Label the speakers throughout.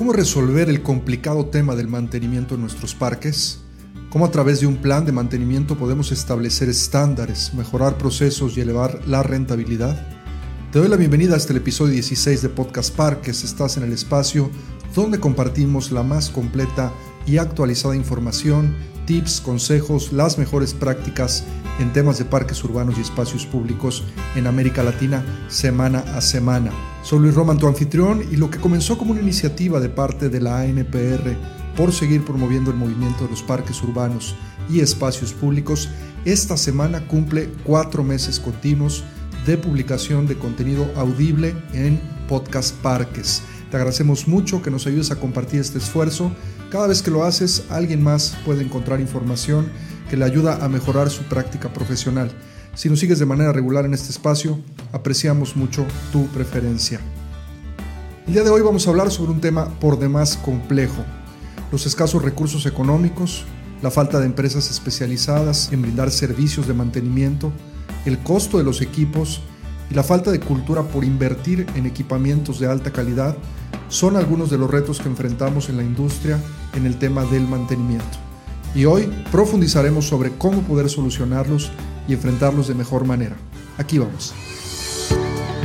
Speaker 1: ¿Cómo resolver el complicado tema del mantenimiento en nuestros parques? ¿Cómo a través de un plan de mantenimiento podemos establecer estándares, mejorar procesos y elevar la rentabilidad? Te doy la bienvenida a este episodio 16 de Podcast Parques. Estás en el espacio donde compartimos la más completa y actualizada información, tips, consejos, las mejores prácticas en temas de parques urbanos y espacios públicos en América Latina semana a semana. Soy Luis Roman, tu anfitrión, y lo que comenzó como una iniciativa de parte de la ANPR por seguir promoviendo el movimiento de los parques urbanos y espacios públicos, esta semana cumple cuatro meses continuos de publicación de contenido audible en Podcast Parques. Te agradecemos mucho que nos ayudes a compartir este esfuerzo. Cada vez que lo haces, alguien más puede encontrar información que le ayuda a mejorar su práctica profesional. Si nos sigues de manera regular en este espacio, apreciamos mucho tu preferencia. El día de hoy vamos a hablar sobre un tema por demás complejo, los escasos recursos económicos, la falta de empresas especializadas en brindar servicios de mantenimiento, el costo de los equipos y la falta de cultura por invertir en equipamientos de alta calidad son algunos de los retos que enfrentamos en la industria en el tema del mantenimiento y hoy profundizaremos sobre cómo poder solucionarlos y enfrentarlos de mejor manera. Aquí vamos.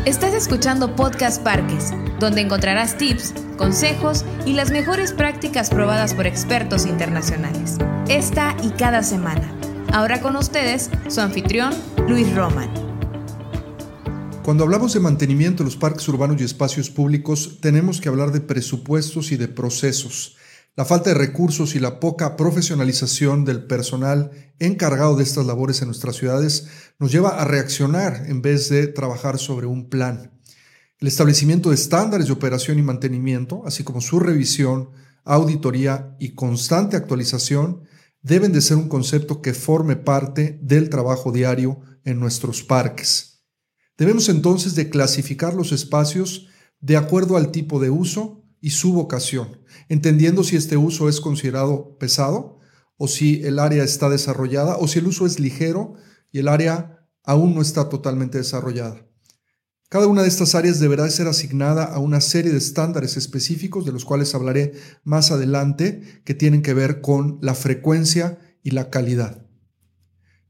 Speaker 2: Estás escuchando Podcast Parques, donde encontrarás tips, consejos y las mejores prácticas probadas por expertos internacionales. Esta y cada semana. Ahora con ustedes, su anfitrión, Luis Roman.
Speaker 1: Cuando hablamos de mantenimiento de los parques urbanos y espacios públicos, tenemos que hablar de presupuestos y de procesos. La falta de recursos y la poca profesionalización del personal encargado de estas labores en nuestras ciudades nos lleva a reaccionar en vez de trabajar sobre un plan. El establecimiento de estándares de operación y mantenimiento, así como su revisión, auditoría y constante actualización, deben de ser un concepto que forme parte del trabajo diario en nuestros parques. Debemos entonces de clasificar los espacios de acuerdo al tipo de uso y su vocación, entendiendo si este uso es considerado pesado o si el área está desarrollada o si el uso es ligero y el área aún no está totalmente desarrollada. Cada una de estas áreas deberá ser asignada a una serie de estándares específicos de los cuales hablaré más adelante que tienen que ver con la frecuencia y la calidad.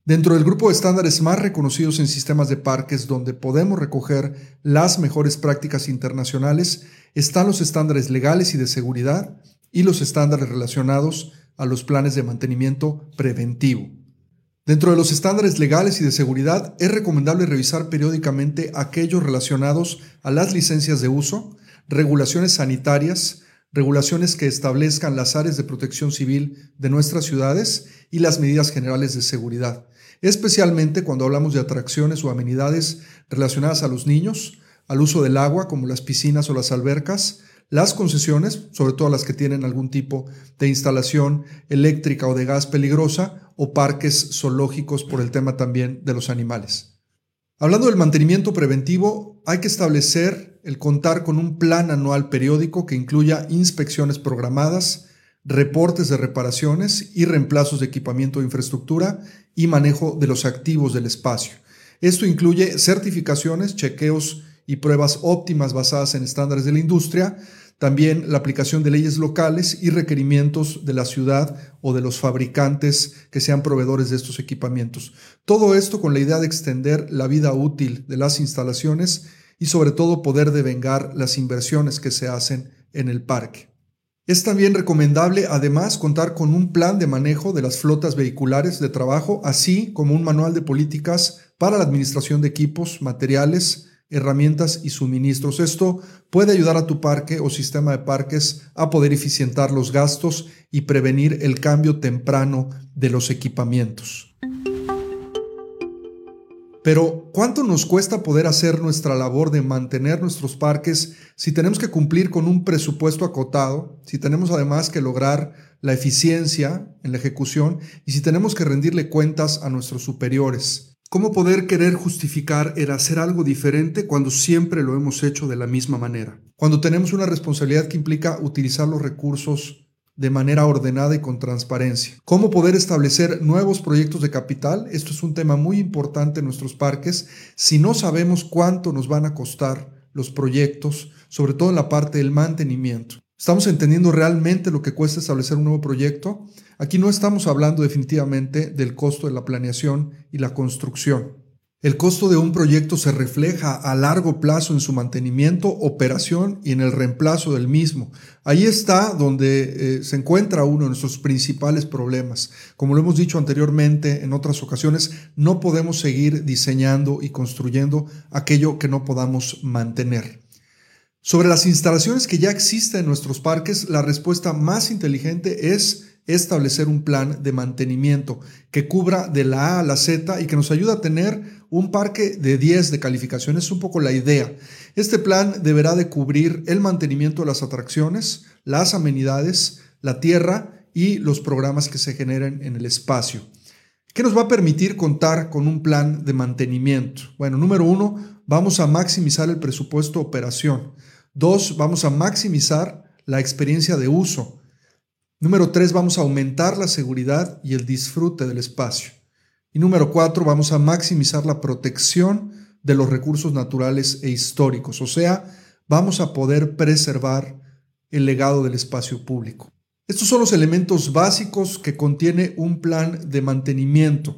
Speaker 1: Dentro del grupo de estándares más reconocidos en sistemas de parques donde podemos recoger las mejores prácticas internacionales están los estándares legales y de seguridad y los estándares relacionados a los planes de mantenimiento preventivo. Dentro de los estándares legales y de seguridad es recomendable revisar periódicamente aquellos relacionados a las licencias de uso, regulaciones sanitarias, regulaciones que establezcan las áreas de protección civil de nuestras ciudades y las medidas generales de seguridad especialmente cuando hablamos de atracciones o amenidades relacionadas a los niños, al uso del agua como las piscinas o las albercas, las concesiones, sobre todo las que tienen algún tipo de instalación eléctrica o de gas peligrosa, o parques zoológicos por el tema también de los animales. Hablando del mantenimiento preventivo, hay que establecer el contar con un plan anual periódico que incluya inspecciones programadas, reportes de reparaciones y reemplazos de equipamiento de infraestructura y manejo de los activos del espacio. Esto incluye certificaciones, chequeos y pruebas óptimas basadas en estándares de la industria, también la aplicación de leyes locales y requerimientos de la ciudad o de los fabricantes que sean proveedores de estos equipamientos. Todo esto con la idea de extender la vida útil de las instalaciones y sobre todo poder devengar las inversiones que se hacen en el parque. Es también recomendable además contar con un plan de manejo de las flotas vehiculares de trabajo, así como un manual de políticas para la administración de equipos, materiales, herramientas y suministros. Esto puede ayudar a tu parque o sistema de parques a poder eficientar los gastos y prevenir el cambio temprano de los equipamientos. Pero, ¿cuánto nos cuesta poder hacer nuestra labor de mantener nuestros parques si tenemos que cumplir con un presupuesto acotado, si tenemos además que lograr la eficiencia en la ejecución y si tenemos que rendirle cuentas a nuestros superiores? ¿Cómo poder querer justificar el hacer algo diferente cuando siempre lo hemos hecho de la misma manera? Cuando tenemos una responsabilidad que implica utilizar los recursos de manera ordenada y con transparencia. ¿Cómo poder establecer nuevos proyectos de capital? Esto es un tema muy importante en nuestros parques. Si no sabemos cuánto nos van a costar los proyectos, sobre todo en la parte del mantenimiento. ¿Estamos entendiendo realmente lo que cuesta establecer un nuevo proyecto? Aquí no estamos hablando definitivamente del costo de la planeación y la construcción. El costo de un proyecto se refleja a largo plazo en su mantenimiento, operación y en el reemplazo del mismo. Ahí está donde eh, se encuentra uno de nuestros principales problemas. Como lo hemos dicho anteriormente en otras ocasiones, no podemos seguir diseñando y construyendo aquello que no podamos mantener. Sobre las instalaciones que ya existen en nuestros parques, la respuesta más inteligente es establecer un plan de mantenimiento que cubra de la A a la Z y que nos ayude a tener un parque de 10 de calificación. Es un poco la idea. Este plan deberá de cubrir el mantenimiento de las atracciones, las amenidades, la tierra y los programas que se generen en el espacio. ¿Qué nos va a permitir contar con un plan de mantenimiento? Bueno, número uno, vamos a maximizar el presupuesto de operación. Dos, vamos a maximizar la experiencia de uso. Número tres, vamos a aumentar la seguridad y el disfrute del espacio. Y número cuatro, vamos a maximizar la protección de los recursos naturales e históricos, o sea, vamos a poder preservar el legado del espacio público. Estos son los elementos básicos que contiene un plan de mantenimiento.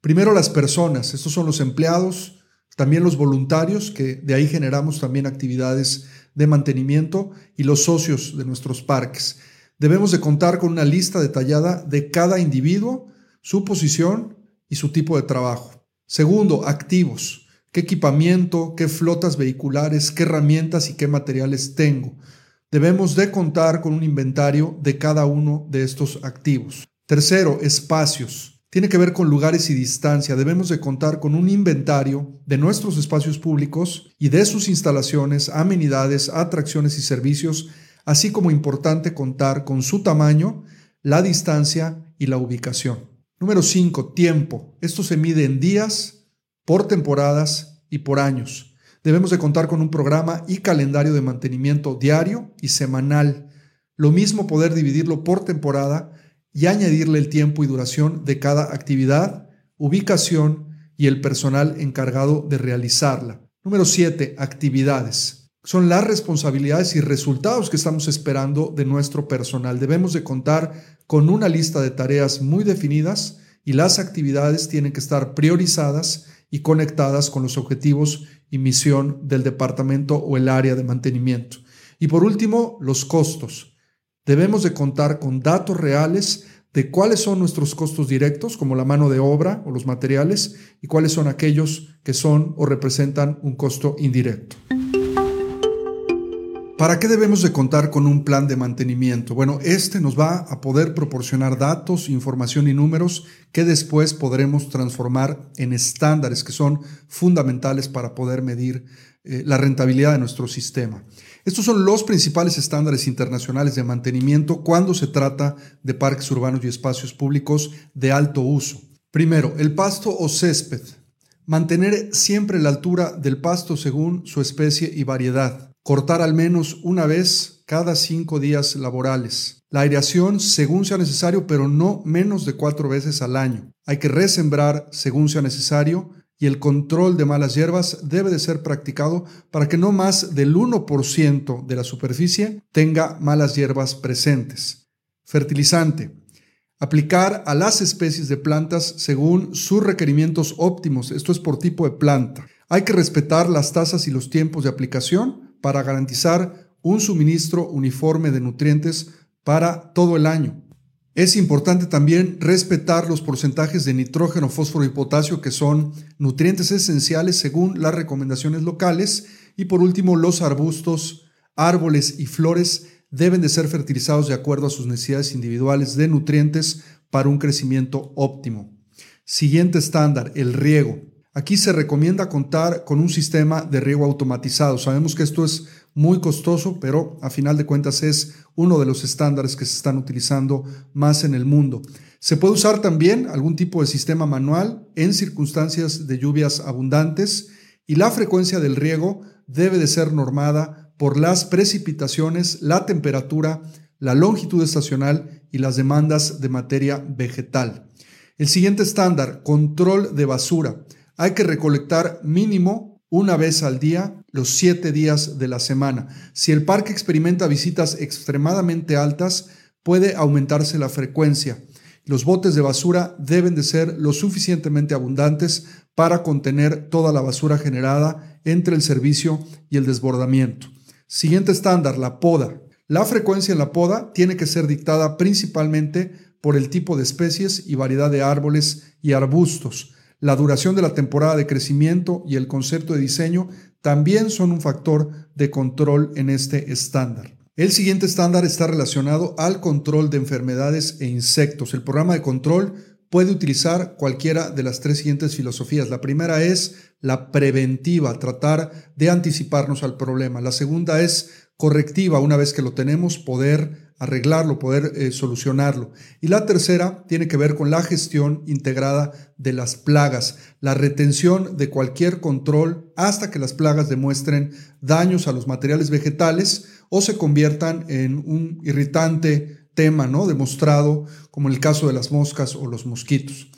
Speaker 1: Primero las personas, estos son los empleados, también los voluntarios, que de ahí generamos también actividades de mantenimiento y los socios de nuestros parques. Debemos de contar con una lista detallada de cada individuo, su posición y su tipo de trabajo. Segundo, activos. ¿Qué equipamiento, qué flotas vehiculares, qué herramientas y qué materiales tengo? Debemos de contar con un inventario de cada uno de estos activos. Tercero, espacios tiene que ver con lugares y distancia. Debemos de contar con un inventario de nuestros espacios públicos y de sus instalaciones, amenidades, atracciones y servicios, así como importante contar con su tamaño, la distancia y la ubicación. Número 5. Tiempo. Esto se mide en días, por temporadas y por años. Debemos de contar con un programa y calendario de mantenimiento diario y semanal. Lo mismo poder dividirlo por temporada y añadirle el tiempo y duración de cada actividad, ubicación y el personal encargado de realizarla. Número 7. Actividades. Son las responsabilidades y resultados que estamos esperando de nuestro personal. Debemos de contar con una lista de tareas muy definidas y las actividades tienen que estar priorizadas y conectadas con los objetivos y misión del departamento o el área de mantenimiento. Y por último, los costos debemos de contar con datos reales de cuáles son nuestros costos directos, como la mano de obra o los materiales, y cuáles son aquellos que son o representan un costo indirecto. ¿Para qué debemos de contar con un plan de mantenimiento? Bueno, este nos va a poder proporcionar datos, información y números que después podremos transformar en estándares que son fundamentales para poder medir eh, la rentabilidad de nuestro sistema. Estos son los principales estándares internacionales de mantenimiento cuando se trata de parques urbanos y espacios públicos de alto uso. Primero, el pasto o césped. Mantener siempre la altura del pasto según su especie y variedad. Cortar al menos una vez cada cinco días laborales. La aireación según sea necesario, pero no menos de cuatro veces al año. Hay que resembrar según sea necesario y el control de malas hierbas debe de ser practicado para que no más del 1% de la superficie tenga malas hierbas presentes. Fertilizante. Aplicar a las especies de plantas según sus requerimientos óptimos, esto es por tipo de planta. Hay que respetar las tasas y los tiempos de aplicación para garantizar un suministro uniforme de nutrientes para todo el año. Es importante también respetar los porcentajes de nitrógeno, fósforo y potasio que son nutrientes esenciales según las recomendaciones locales. Y por último, los arbustos, árboles y flores deben de ser fertilizados de acuerdo a sus necesidades individuales de nutrientes para un crecimiento óptimo. Siguiente estándar, el riego. Aquí se recomienda contar con un sistema de riego automatizado. Sabemos que esto es muy costoso, pero a final de cuentas es uno de los estándares que se están utilizando más en el mundo. Se puede usar también algún tipo de sistema manual en circunstancias de lluvias abundantes y la frecuencia del riego debe de ser normada por las precipitaciones, la temperatura, la longitud estacional y las demandas de materia vegetal. El siguiente estándar, control de basura. Hay que recolectar mínimo una vez al día, los siete días de la semana. Si el parque experimenta visitas extremadamente altas, puede aumentarse la frecuencia. Los botes de basura deben de ser lo suficientemente abundantes para contener toda la basura generada entre el servicio y el desbordamiento. Siguiente estándar, la poda. La frecuencia en la poda tiene que ser dictada principalmente por el tipo de especies y variedad de árboles y arbustos. La duración de la temporada de crecimiento y el concepto de diseño también son un factor de control en este estándar. El siguiente estándar está relacionado al control de enfermedades e insectos. El programa de control puede utilizar cualquiera de las tres siguientes filosofías. La primera es la preventiva, tratar de anticiparnos al problema. La segunda es correctiva, una vez que lo tenemos, poder arreglarlo, poder eh, solucionarlo. Y la tercera tiene que ver con la gestión integrada de las plagas, la retención de cualquier control hasta que las plagas demuestren daños a los materiales vegetales o se conviertan en un irritante tema ¿no? demostrado, como en el caso de las moscas o los mosquitos.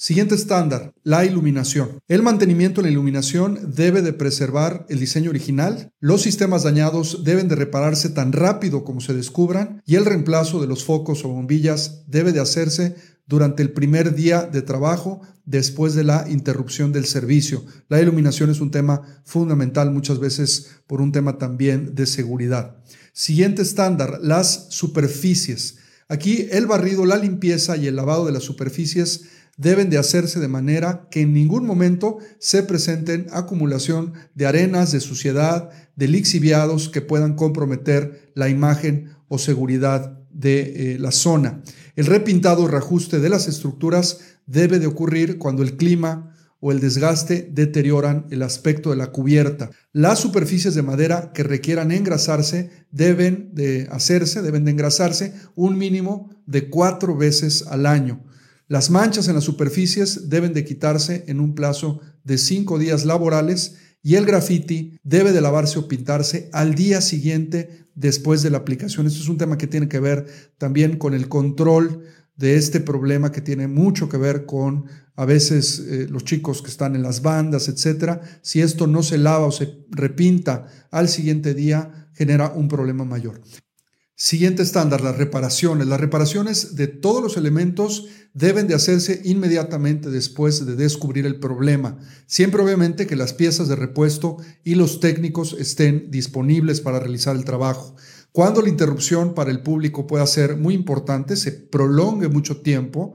Speaker 1: Siguiente estándar, la iluminación. El mantenimiento en la iluminación debe de preservar el diseño original, los sistemas dañados deben de repararse tan rápido como se descubran y el reemplazo de los focos o bombillas debe de hacerse durante el primer día de trabajo después de la interrupción del servicio. La iluminación es un tema fundamental muchas veces por un tema también de seguridad. Siguiente estándar, las superficies. Aquí el barrido, la limpieza y el lavado de las superficies deben de hacerse de manera que en ningún momento se presenten acumulación de arenas, de suciedad, de lixiviados que puedan comprometer la imagen o seguridad de eh, la zona. El repintado o reajuste de las estructuras debe de ocurrir cuando el clima o el desgaste deterioran el aspecto de la cubierta. Las superficies de madera que requieran engrasarse deben de hacerse, deben de engrasarse un mínimo de cuatro veces al año. Las manchas en las superficies deben de quitarse en un plazo de cinco días laborales y el graffiti debe de lavarse o pintarse al día siguiente después de la aplicación. Esto es un tema que tiene que ver también con el control de este problema que tiene mucho que ver con a veces eh, los chicos que están en las bandas, etcétera. Si esto no se lava o se repinta al siguiente día, genera un problema mayor. Siguiente estándar, las reparaciones. Las reparaciones de todos los elementos deben de hacerse inmediatamente después de descubrir el problema. Siempre obviamente que las piezas de repuesto y los técnicos estén disponibles para realizar el trabajo. Cuando la interrupción para el público pueda ser muy importante, se prolongue mucho tiempo,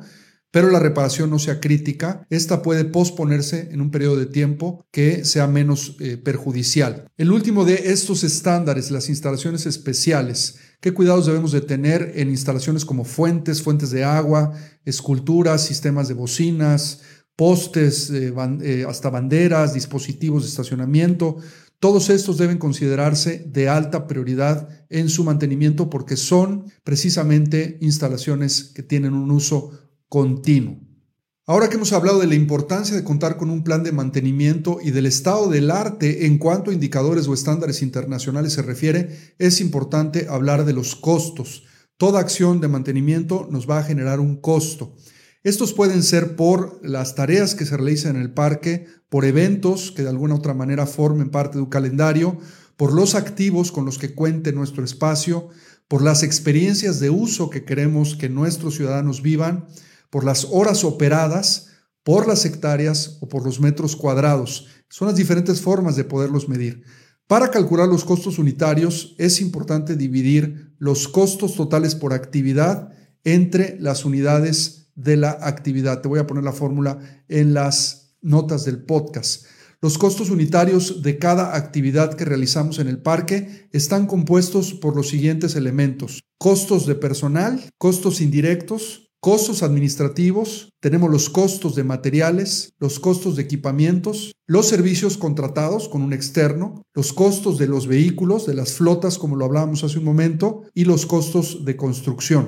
Speaker 1: pero la reparación no sea crítica, esta puede posponerse en un periodo de tiempo que sea menos eh, perjudicial. El último de estos estándares, las instalaciones especiales, ¿Qué cuidados debemos de tener en instalaciones como fuentes, fuentes de agua, esculturas, sistemas de bocinas, postes, eh, eh, hasta banderas, dispositivos de estacionamiento? Todos estos deben considerarse de alta prioridad en su mantenimiento porque son precisamente instalaciones que tienen un uso continuo. Ahora que hemos hablado de la importancia de contar con un plan de mantenimiento y del estado del arte en cuanto a indicadores o estándares internacionales se refiere, es importante hablar de los costos. Toda acción de mantenimiento nos va a generar un costo. Estos pueden ser por las tareas que se realizan en el parque, por eventos que de alguna u otra manera formen parte de un calendario, por los activos con los que cuente nuestro espacio, por las experiencias de uso que queremos que nuestros ciudadanos vivan, por las horas operadas, por las hectáreas o por los metros cuadrados. Son las diferentes formas de poderlos medir. Para calcular los costos unitarios es importante dividir los costos totales por actividad entre las unidades de la actividad. Te voy a poner la fórmula en las notas del podcast. Los costos unitarios de cada actividad que realizamos en el parque están compuestos por los siguientes elementos. Costos de personal, costos indirectos, costos administrativos, tenemos los costos de materiales, los costos de equipamientos, los servicios contratados con un externo, los costos de los vehículos, de las flotas, como lo hablábamos hace un momento, y los costos de construcción.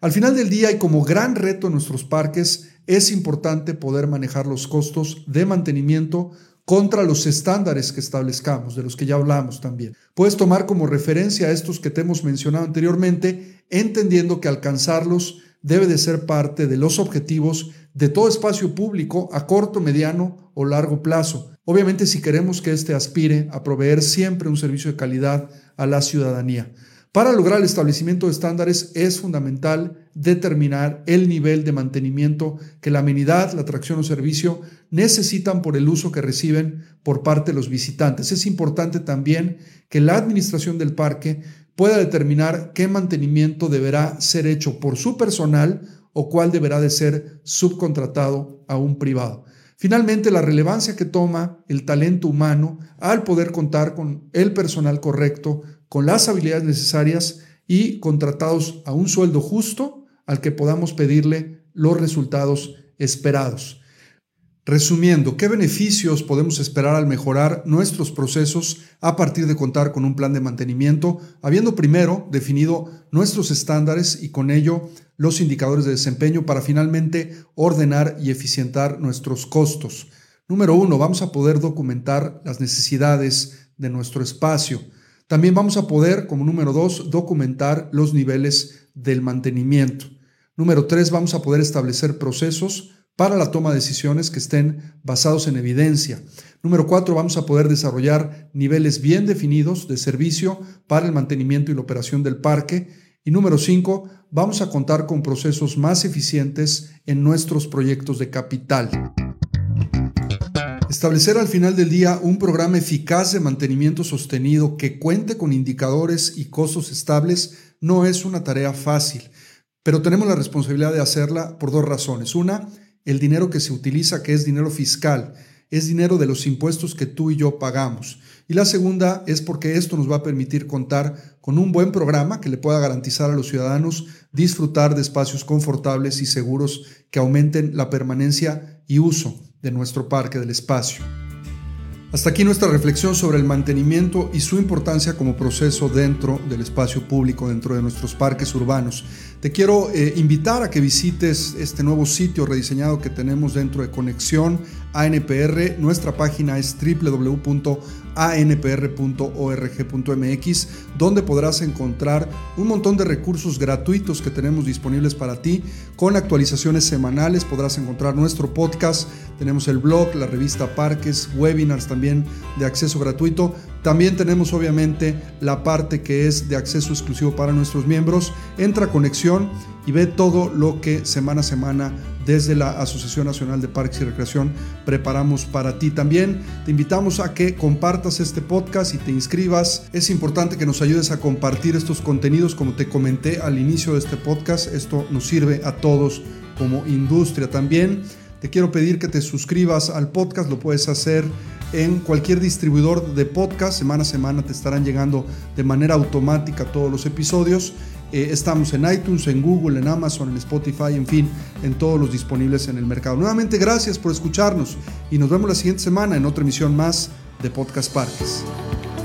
Speaker 1: Al final del día y como gran reto en nuestros parques, es importante poder manejar los costos de mantenimiento contra los estándares que establezcamos, de los que ya hablamos también. Puedes tomar como referencia a estos que te hemos mencionado anteriormente, entendiendo que alcanzarlos debe de ser parte de los objetivos de todo espacio público a corto, mediano o largo plazo. Obviamente si queremos que éste aspire a proveer siempre un servicio de calidad a la ciudadanía. Para lograr el establecimiento de estándares es fundamental determinar el nivel de mantenimiento que la amenidad, la atracción o servicio necesitan por el uso que reciben por parte de los visitantes. Es importante también que la administración del parque pueda determinar qué mantenimiento deberá ser hecho por su personal o cuál deberá de ser subcontratado a un privado. Finalmente, la relevancia que toma el talento humano al poder contar con el personal correcto, con las habilidades necesarias y contratados a un sueldo justo al que podamos pedirle los resultados esperados. Resumiendo, ¿qué beneficios podemos esperar al mejorar nuestros procesos a partir de contar con un plan de mantenimiento, habiendo primero definido nuestros estándares y con ello los indicadores de desempeño para finalmente ordenar y eficientar nuestros costos? Número uno, vamos a poder documentar las necesidades de nuestro espacio. También vamos a poder, como número dos, documentar los niveles del mantenimiento. Número tres, vamos a poder establecer procesos para la toma de decisiones que estén basados en evidencia. Número cuatro, vamos a poder desarrollar niveles bien definidos de servicio para el mantenimiento y la operación del parque. Y número cinco, vamos a contar con procesos más eficientes en nuestros proyectos de capital. Establecer al final del día un programa eficaz de mantenimiento sostenido que cuente con indicadores y costos estables no es una tarea fácil, pero tenemos la responsabilidad de hacerla por dos razones. Una, el dinero que se utiliza, que es dinero fiscal, es dinero de los impuestos que tú y yo pagamos. Y la segunda es porque esto nos va a permitir contar con un buen programa que le pueda garantizar a los ciudadanos disfrutar de espacios confortables y seguros que aumenten la permanencia y uso de nuestro parque del espacio. Hasta aquí nuestra reflexión sobre el mantenimiento y su importancia como proceso dentro del espacio público, dentro de nuestros parques urbanos. Te quiero eh, invitar a que visites este nuevo sitio rediseñado que tenemos dentro de Conexión ANPR. Nuestra página es www.anpr.org.mx, donde podrás encontrar un montón de recursos gratuitos que tenemos disponibles para ti. Con actualizaciones semanales podrás encontrar nuestro podcast, tenemos el blog, la revista Parques, webinars también de acceso gratuito. También tenemos obviamente la parte que es de acceso exclusivo para nuestros miembros. Entra a Conexión y ve todo lo que semana a semana desde la Asociación Nacional de Parques y Recreación preparamos para ti. También te invitamos a que compartas este podcast y te inscribas. Es importante que nos ayudes a compartir estos contenidos, como te comenté al inicio de este podcast. Esto nos sirve a todos como industria. También te quiero pedir que te suscribas al podcast, lo puedes hacer en cualquier distribuidor de podcast. Semana a semana te estarán llegando de manera automática todos los episodios. Eh, estamos en iTunes, en Google, en Amazon, en Spotify, en fin, en todos los disponibles en el mercado. Nuevamente, gracias por escucharnos y nos vemos la siguiente semana en otra emisión más de Podcast Parques.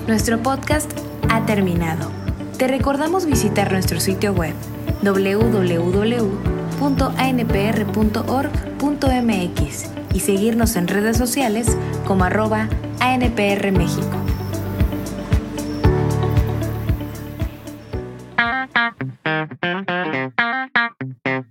Speaker 2: Nuestro podcast ha terminado. Te recordamos visitar nuestro sitio web www.anpr.org.mx y seguirnos en redes sociales como arroba ANPR México.